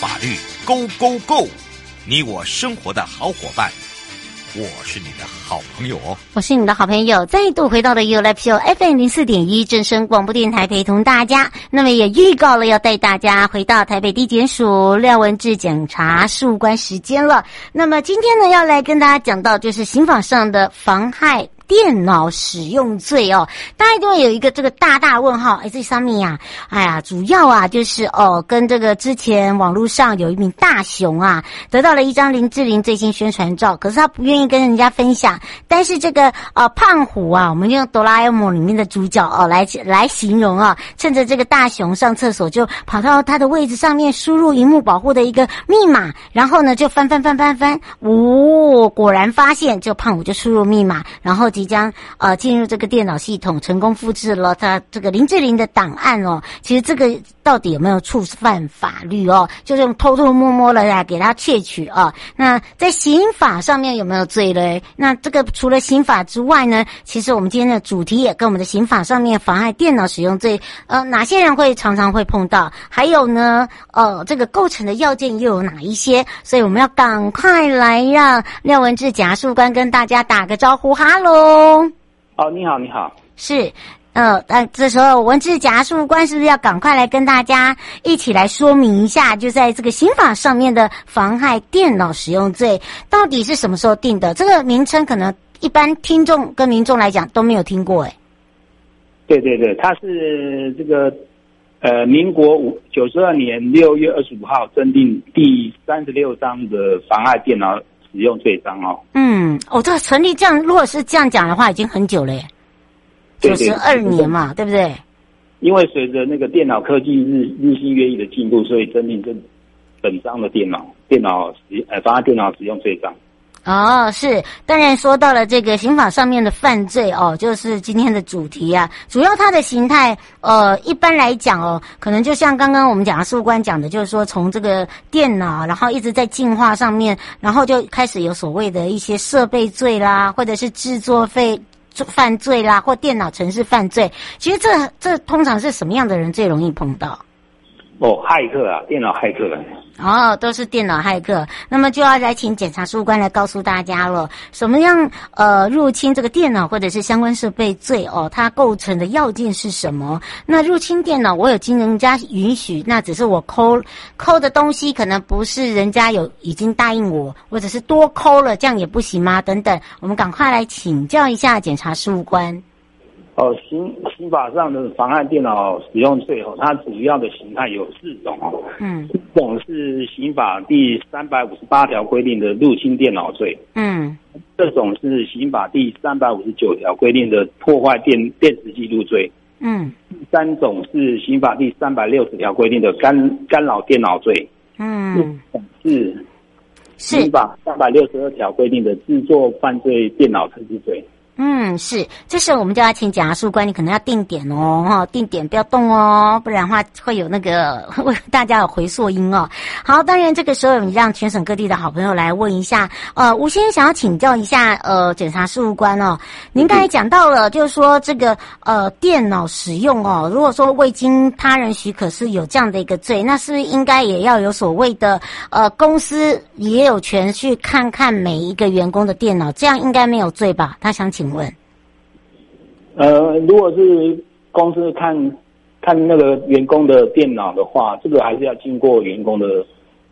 法律，Go Go Go！你我生活的好伙伴，我是你的好朋友哦。我是你的好朋友，再度回到了 You Live Show FM 零四点一正声广播电台，陪同大家。那么也预告了要带大家回到台北地检署廖文志检察事务官时间了。那么今天呢，要来跟大家讲到就是刑法上的妨害。电脑使用罪哦，大家都会有一个这个大大问号。哎，这上面呀，哎呀，主要啊就是哦，跟这个之前网络上有一名大雄啊，得到了一张林志玲最新宣传照，可是他不愿意跟人家分享。但是这个呃胖虎啊，我们用哆啦 A 梦里面的主角哦来来形容啊，趁着这个大雄上厕所，就跑到他的位置上面输入荧幕保护的一个密码，然后呢就翻翻翻翻翻，哦，果然发现这个胖虎就输入密码，然后。即将呃进入这个电脑系统，成功复制了他这个林志玲的档案哦。其实这个到底有没有触犯法律哦？就是用偷偷摸摸的呀给他窃取啊。那在刑法上面有没有罪嘞？那这个除了刑法之外呢，其实我们今天的主题也跟我们的刑法上面妨碍电脑使用罪，呃，哪些人会常常会碰到？还有呢，呃，这个构成的要件又有哪一些？所以我们要赶快来让廖文志检察官跟大家打个招呼，哈喽。哦，你好，你好，是，呃，呃，这时候文智检察事务官是不是要赶快来跟大家一起来说明一下，就在这个刑法上面的妨害电脑使用罪到底是什么时候定的？这个名称可能一般听众跟民众来讲都没有听过，哎。对对对，它是这个呃，民国五九十二年六月二十五号增订第三十六章的妨碍电脑。使用罪章哦，嗯，哦，这成立这样，如果是这样讲的话，已经很久了耶，九十二年嘛，对不对？因为随着那个电脑科技日日新月异的进步，所以增订这本章的电脑电脑使呃妨碍电脑使用罪章。哦，是，当然说到了这个刑法上面的犯罪哦，就是今天的主题啊。主要它的形态，呃，一般来讲哦，可能就像刚刚我们讲的事务官讲的，就是说从这个电脑，然后一直在进化上面，然后就开始有所谓的一些设备罪啦，或者是制作费犯罪啦，或电脑程式犯罪。其实这这通常是什么样的人最容易碰到？哦，骇客啊，电脑骇客啊。哦，都是电脑骇客，那么就要来请检察事务官来告诉大家了，什么样呃入侵这个电脑或者是相关设备罪哦，它构成的要件是什么？那入侵电脑，我有经人家允许，那只是我抠抠的东西可能不是人家有已经答应我，或者是多抠了，这样也不行吗？等等，我们赶快来请教一下检察事务官。哦，刑刑法上的妨害电脑使用罪哦，它主要的形态有四种哦。嗯，一种是刑法第三百五十八条规定的入侵电脑罪。嗯，这种是刑法第三百五十九条规定的破坏电电子记录罪。嗯，第三种是刑法第三百六十条规定的干干扰电脑罪。嗯，是刑法三百六十二条规定的制作犯罪电脑程序罪。嗯，是，这时候我们就要请检察事务官，你可能要定点哦，哈，定点不要动哦，不然的话会有那个 为大家有回溯音哦。好，当然这个时候你让全省各地的好朋友来问一下，呃，吴先生想要请教一下，呃，检察事务官哦，您刚才讲到了，就是说这个呃电脑使用哦，如果说未经他人许可是有这样的一个罪，那是不是应该也要有所谓的呃公司也有权去看看每一个员工的电脑，这样应该没有罪吧？他想请。请问，呃，如果是公司看看那个员工的电脑的话，这个还是要经过员工的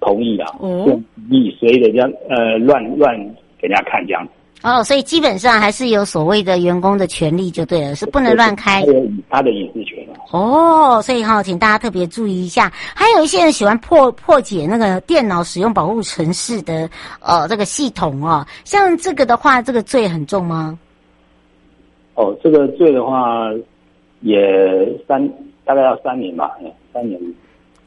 同意的，哦，你随意的这样呃乱乱给人家看这样子。哦，所以基本上还是有所谓的员工的权利就对了，是不能乱开他的隐私权。哦，所以哈，请大家特别注意一下。还有一些人喜欢破破解那个电脑使用保护程式的呃这个系统哦，像这个的话，这个罪很重吗？哦，这个罪的话，也三大概要三年吧，三年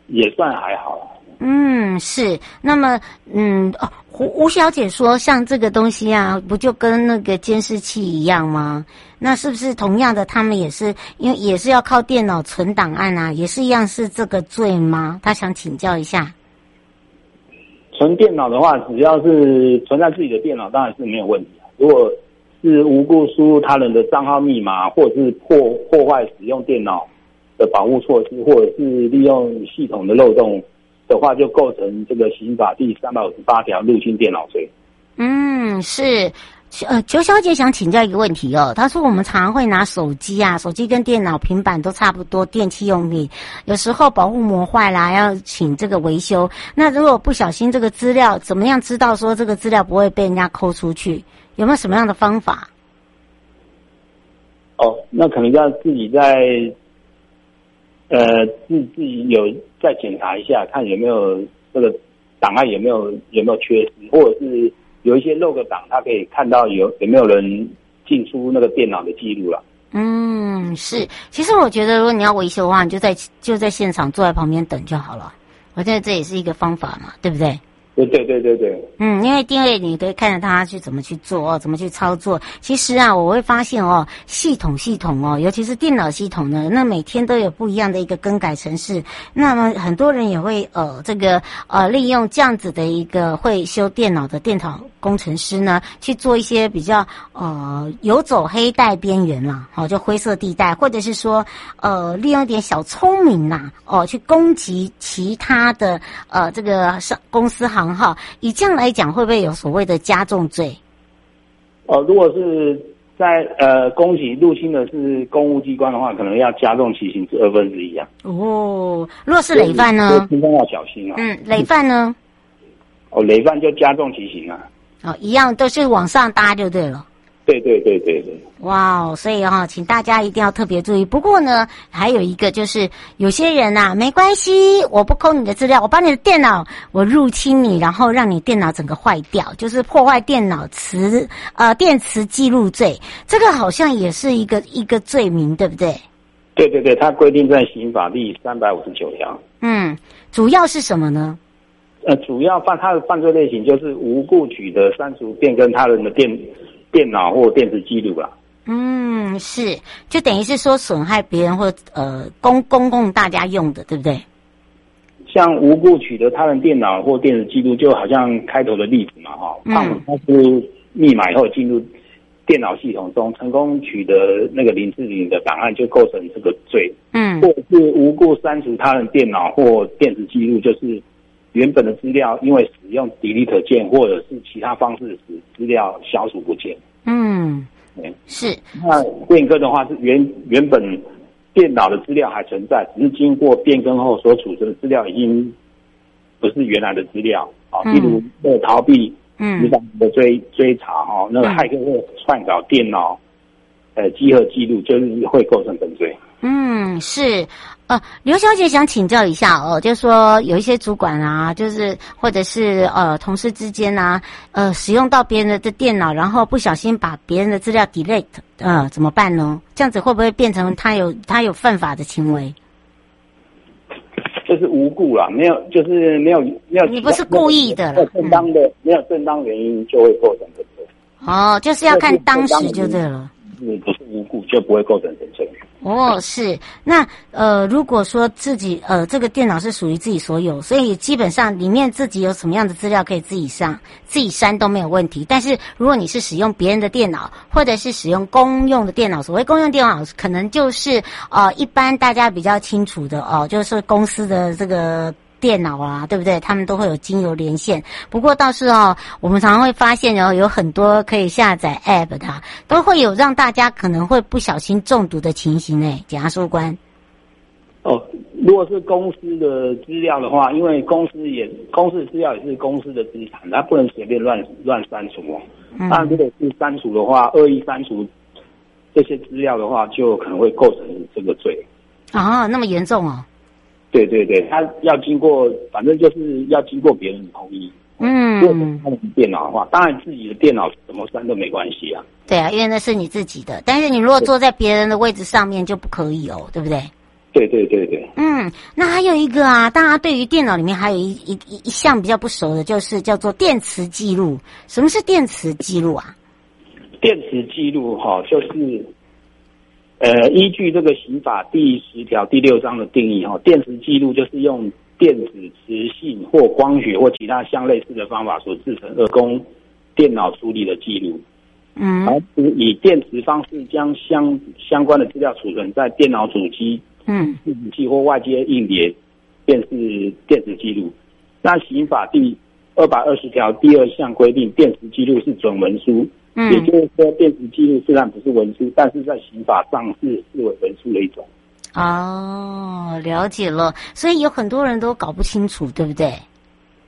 也算还好。嗯，是。那么，嗯，哦，吴吴小姐说，像这个东西啊，不就跟那个监视器一样吗？那是不是同样的，他们也是因为也是要靠电脑存档案啊，也是一样是这个罪吗？他想请教一下。存电脑的话，只要是存在自己的电脑，当然是没有问题啊。如果是无故输入他人的账号密码，或者是破破坏使用电脑的保护措施，或者是利用系统的漏洞的话，就构成这个刑法第三百五十八条入侵电脑罪。嗯，是。呃，邱小姐想请教一个问题哦。她说我们常常会拿手机啊，手机跟电脑、平板都差不多，电器用品有时候保护膜坏了，要请这个维修。那如果不小心这个资料，怎么样知道说这个资料不会被人家抠出去？有没有什么样的方法？哦，那可能要自己在，呃，自自己有再检查一下，看有没有这个档案有没有有没有缺失，或者是。有一些漏个档，他可以看到有有没有人进出那个电脑的记录了。嗯，是。其实我觉得，如果你要维修的话，你就在就在现场坐在旁边等就好了。我觉得这也是一个方法嘛，对不对？对对对对对，嗯，因为定位你可以看着他去怎么去做哦，怎么去操作。其实啊，我会发现哦，系统系统哦，尤其是电脑系统呢，那每天都有不一样的一个更改程式。那么很多人也会呃，这个呃，利用这样子的一个会修电脑的电脑工程师呢，去做一些比较呃游走黑带边缘啦，哦，就灰色地带，或者是说呃，利用一点小聪明呐，哦，去攻击其他的呃这个上公司行。好，以这样来讲，会不会有所谓的加重罪？哦，如果是在呃，攻击入侵的是公务机关的话，可能要加重其刑至二分之一啊。哦，如果是累犯呢？平常要小心啊。嗯，累犯呢？哦，累犯就加重其刑啊。哦，一样都是往上搭就对了。对对对对对，哇哦！所以哈、哦，请大家一定要特别注意。不过呢，还有一个就是，有些人呐、啊，没关系，我不抠你的资料，我把你的电脑我入侵你，然后让你电脑整个坏掉，就是破坏电脑磁呃电磁记录罪。这个好像也是一个一个罪名，对不对？对对对，它规定在刑法第三百五十九条。嗯，主要是什么呢？呃，主要犯它的犯罪类型就是无故取得、删除、变更他人的电。电脑或电子记录啦，嗯，是，就等于是说损害别人或呃公公共大家用的，对不对？像无故取得他人电脑或电子记录，就好像开头的例子嘛，哈、嗯，他是密码以后进入电脑系统中，成功取得那个林志玲的档案，就构成这个罪。嗯，或者是无故删除他人电脑或电子记录，就是。原本的资料因为使用 delete 键或者是其他方式使资料消除不见。嗯，对，是。那变更的话是原原本电脑的资料还存在，只是经过变更后所储存的资料已经不是原来的资料。啊，例如为了逃避嗯的追追查哦，那个骇客会篡改电脑呃集合记录，就是会构成本罪。嗯，是。呃，刘小姐想请教一下哦，就是说有一些主管啊，就是或者是呃同事之间啊，呃使用到别人的电脑，然后不小心把别人的资料 delete，呃怎么办呢？这样子会不会变成他有他有犯法的行为？就是无故啦，没有，就是没有没有。你不是故意的了，正当的、嗯、没有正当原因就会构成本罪。哦，就是要看当时就对了。你不是无故就不会构成犯罪。哦，是那呃，如果说自己呃这个电脑是属于自己所有，所以基本上里面自己有什么样的资料可以自己上、自己删都没有问题。但是如果你是使用别人的电脑，或者是使用公用的电脑，所谓公用电脑，可能就是呃一般大家比较清楚的哦，就是公司的这个。电脑啊，对不对？他们都会有精油连线。不过倒是哦，我们常常会发现，然后有很多可以下载 App 的，都会有让大家可能会不小心中毒的情形诶。检察事官。哦，如果是公司的资料的话，因为公司也公司的资料也是公司的资产，它不能随便乱乱删除哦。那、嗯、如果是删除的话，恶意删除这些资料的话，就可能会构成这个罪。啊，那么严重哦。对对对，他要经过，反正就是要经过别人的同意。嗯，如果是他的电脑的话，当然自己的电脑怎么删都没关系啊。对啊，因为那是你自己的，但是你如果坐在别人的位置上面就不可以哦，对不对？对对对对。嗯，那还有一个啊，大家对于电脑里面还有一一一一项比较不熟的，就是叫做电磁记录。什么是电磁记录啊？电磁记录哈，就是。呃，依据这个刑法第十条第六章的定义，哈，电磁记录就是用电子磁性或光学或其他相类似的方法所制成而供电脑处理的记录。嗯，而以电磁方式将相相关的资料储存在电脑主机、嗯，伺服器或外接硬碟便是电子记录。那刑法第二百二十条第二项规定，电子记录是准文书，嗯，也就是说，电子记录虽然不是文书，但是在刑法上是视为文书的一种。哦，了解了。所以有很多人都搞不清楚，对不对？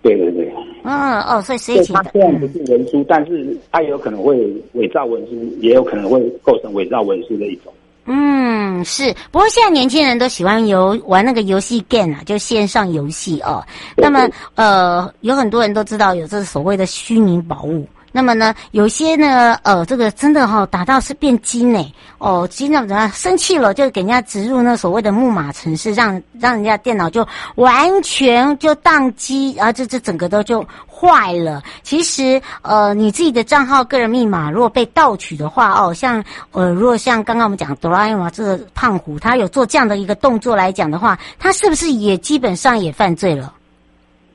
对对对。嗯哦，所以谁请的？它虽然不是文书，嗯，但是它有可能会伪造文书，也有可能会构成伪造文书的一种。嗯，是。不过现在年轻人都喜欢游玩那个游戏 game 啊，就线上游戏哦。那么呃，有很多人都知道有这所谓的虚拟宝物。那么呢，有些呢，呃，这个真的哈、哦，打到是变金诶哦，金怎么样？生气了就给人家植入那所谓的木马程式，让让人家电脑就完全就宕机，啊这这整个都就坏了。其实，呃，你自己的账号个人密码如果被盗取的话，哦，像呃，如果像刚刚我们讲哆啦 A 梦这个胖虎，他有做这样的一个动作来讲的话，他是不是也基本上也犯罪了？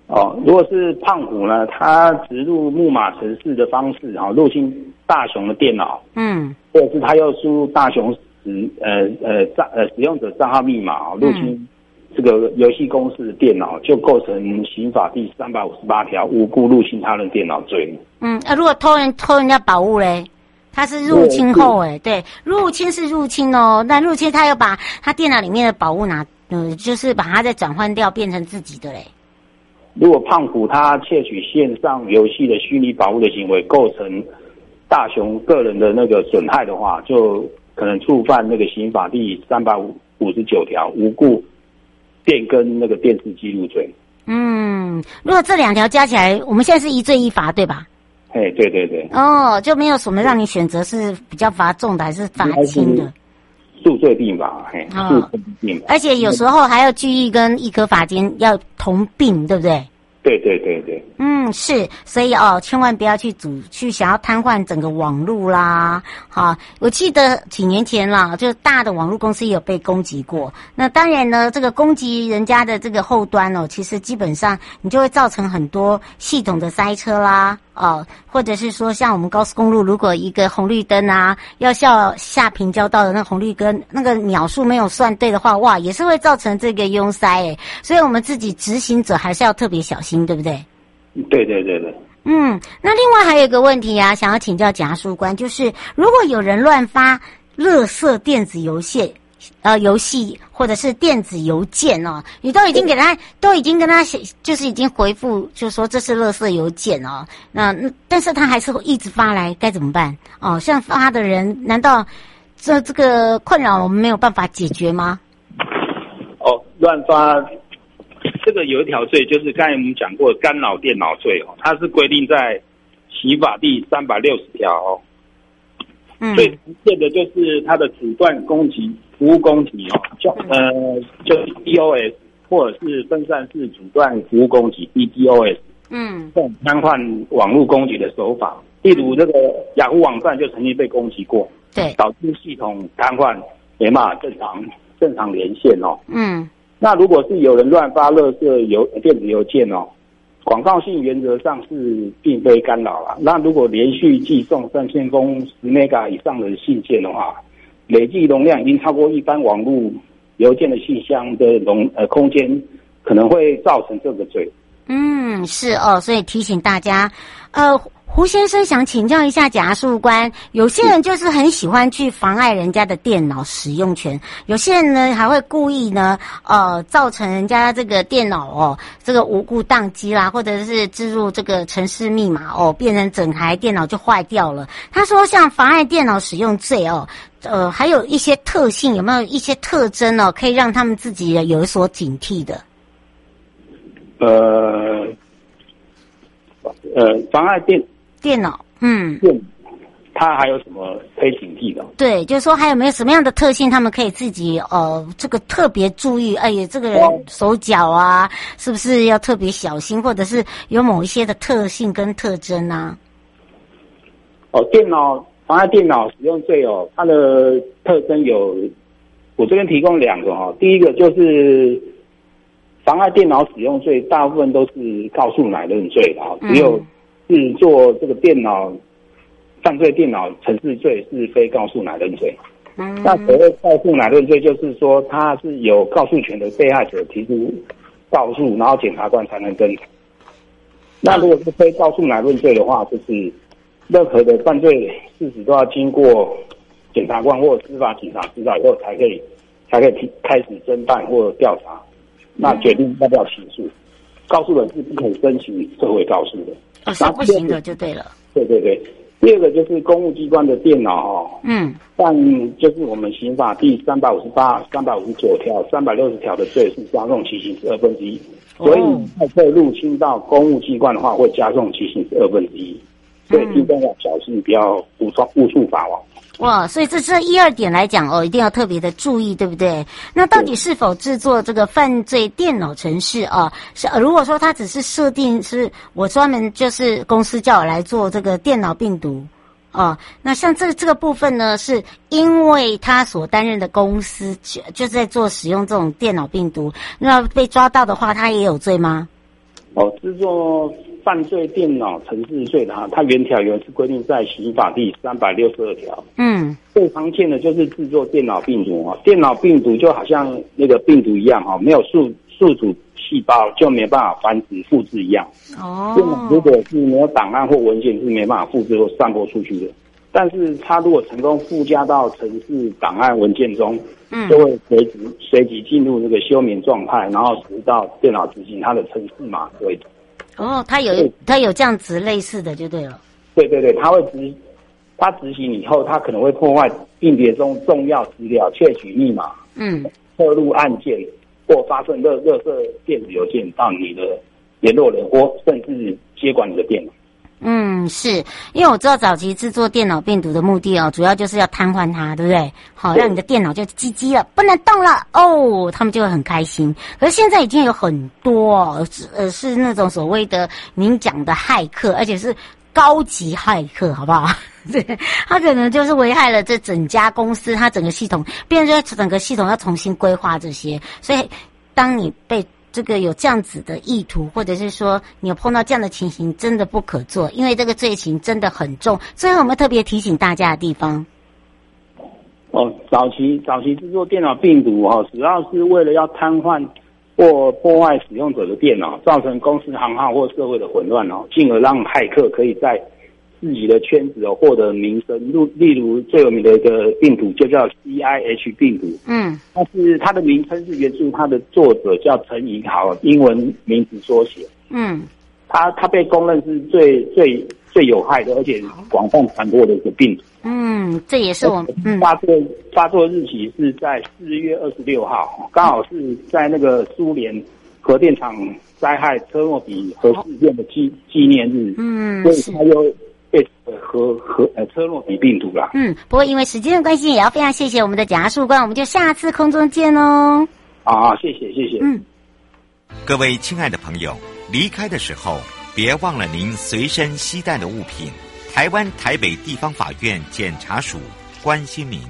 哦，如果是胖虎呢，他植入木马程式的方式，啊，入侵大雄的电脑，嗯，或者是他要输入大雄使呃呃账呃使用者账号密码，入侵这个游戏公司的电脑，就构成刑法第三百五十八条无故入侵他人电脑罪。嗯，啊，如果偷人偷人家宝物嘞，他是入侵后诶，对，入侵是入侵哦，那入侵他又把他电脑里面的宝物拿，嗯，就是把它再转换掉，变成自己的嘞。如果胖虎他窃取线上游戏的虚拟宝物的行为构成大雄个人的那个损害的话，就可能触犯那个刑法第三百五五十九条无故变更那个电视记录罪。嗯，如果这两条加起来，我们现在是一罪一罚，对吧？哎，对对对。哦，就没有什么让你选择是比较罚重的还是罚轻的？数罪并罚，嘿，数罪并罚。而且有时候还要拘役跟一颗罚金要同病，对不对？对对对对，嗯，是，所以哦，千万不要去组去想要瘫痪整个网络啦。好，我记得几年前啦，就是大的网络公司也有被攻击过。那当然呢，这个攻击人家的这个后端哦，其实基本上你就会造成很多系统的塞车啦。哦，或者是说，像我们高速公路，如果一个红绿灯啊，要下下平交道的那红绿灯，那个秒数没有算对的话，哇，也是会造成这个拥塞诶。所以我们自己执行者还是要特别小心，对不对？对对对对。嗯，那另外还有一个问题啊，想要请教检察官，就是如果有人乱发垃圾电子邮件。呃，游戏或者是电子邮件哦，你都已经给他，都已经跟他写，就是已经回复，就说这是垃圾邮件哦。那但是他还是会一直发来，该怎么办？哦，像发的人，难道这这个困扰我们没有办法解决吗？哦，乱发 这个有一条罪，就是刚才我们讲过干扰电脑罪哦，它是规定在刑法第三百六十条哦。嗯，最常见的就是它的阻断攻击。服务攻击哦，叫呃，就是 DOS 或者是分散式阻断服务攻击 DDoS，嗯，这种瘫痪网络攻击的手法，例如这个雅虎网站就曾经被攻击过，对，导致系统瘫痪，没办法正常正常连线哦。嗯，那如果是有人乱发垃圾邮电子邮件哦，广告性原则上是并非干扰啦。那如果连续寄送三千封十 mega 以上的信件的话，累计容量已经超过一般网络邮件的信箱的容呃空间，可能会造成这个罪。嗯，是哦，所以提醒大家，呃，胡先生想请教一下检察官，有些人就是很喜欢去妨碍人家的电脑使用权，有些人呢还会故意呢，呃，造成人家这个电脑哦，这个无故宕机啦，或者是置入这个程式密码哦，变成整台电脑就坏掉了。他说，像妨碍电脑使用罪哦。呃，还有一些特性，有没有一些特征呢？可以让他们自己有所警惕的？呃，呃，妨碍电电脑，嗯，电，它还有什么可以警惕的？对，就是说还有没有什么样的特性，他们可以自己呃，这个特别注意？哎呀，这个人手脚啊，是不是要特别小心？或者是有某一些的特性跟特征呢、啊？哦，电脑。妨碍电脑使用罪哦，它的特征有，我这边提供两个哈。第一个就是妨碍电脑使用罪，大部分都是告诉乃论罪的哈，只有是做这个电脑犯罪电脑程式罪是非告诉乃论罪。那所谓告诉乃论罪，就是说他是有告诉权的被害者提出告诉，然后检察官才能侦查。那如果是非告诉乃论罪的话，就是任何的犯罪事实都要经过检察官或司法警察知道以后，才可以才可以提开始侦办或调查，那决定要不要起诉。告诉人是不可以申请社会告诉的，哦，是不行的就对了。对对对。第二个就是公务机关的电脑哦，嗯，但就是我们刑法第三百五十八、三百五十九条、三百六十条的罪是加重其刑是二分之一，所以被入侵到公务机关的话，会加重其刑是二分之一，所以听众要小心，不要误触误触法网。哇，所以这这一二点来讲哦，一定要特别的注意，对不对？那到底是否制作这个犯罪电脑程式啊？是如果说他只是设定是我专门就是公司叫我来做这个电脑病毒啊，那像这这个部分呢，是因为他所担任的公司就就在做使用这种电脑病毒，那被抓到的话，他也有罪吗？哦，制作。犯罪电脑程式罪的哈，它原条原是规定在刑法第三百六十二条。嗯，最常见的就是制作电脑病毒啊，电脑病毒就好像那个病毒一样哈，没有宿宿主细胞就没办法繁殖复制一样。哦，如果是没有档案或文件是没办法复制或散播出去的，但是它如果成功附加到城市档案文件中，嗯，就会随即随即进入那个休眠状态，然后直到电脑执行它的程式码为止。哦，他有他有这样子类似的就对了。对对对，他会执，他执行以后，他可能会破坏硬碟中重要资料，窃取密码，嗯，侧录按键或发送热热色电子邮件到你的联络人或甚至接管你的电脑。嗯，是因为我知道早期制作电脑病毒的目的哦，主要就是要瘫痪它，对不对？好，让你的电脑就唧唧了，不能动了哦，他们就会很开心。可是现在已经有很多，呃，是那种所谓的您讲的骇客，而且是高级骇客，好不好？对，他可能就是危害了这整家公司，他整个系统，变成整个系统要重新规划这些，所以当你被。这个有这样子的意图，或者是说你有碰到这样的情形，真的不可做，因为这个罪行真的很重。最后我们特别提醒大家的地方，哦，早期早期制作电脑病毒哦，主要是为了要瘫痪或破坏使用者的电脑，造成公司行号或社会的混乱哦，进而让骇客可以在。自己的圈子哦，获得名声。例例如最有名的一个病毒就叫 CIH 病毒。嗯，但是它的名称是源自它的作者叫陈怡豪，英文名字缩写。嗯，它它被公认是最最最有害的，而且广泛传播的一个病毒。嗯，这也是我们、嗯、发作发作日期是在四月二十六号，刚好是在那个苏联核电厂灾害车诺比核事件的纪纪念日。嗯，所以它又。和和呃车诺比病毒啦。嗯，不过因为时间的关系，也要非常谢谢我们的检察事官，我们就下次空中见哦。啊，谢谢谢谢。嗯，各位亲爱的朋友，离开的时候别忘了您随身携带的物品。台湾台北地方法院检察署关心您。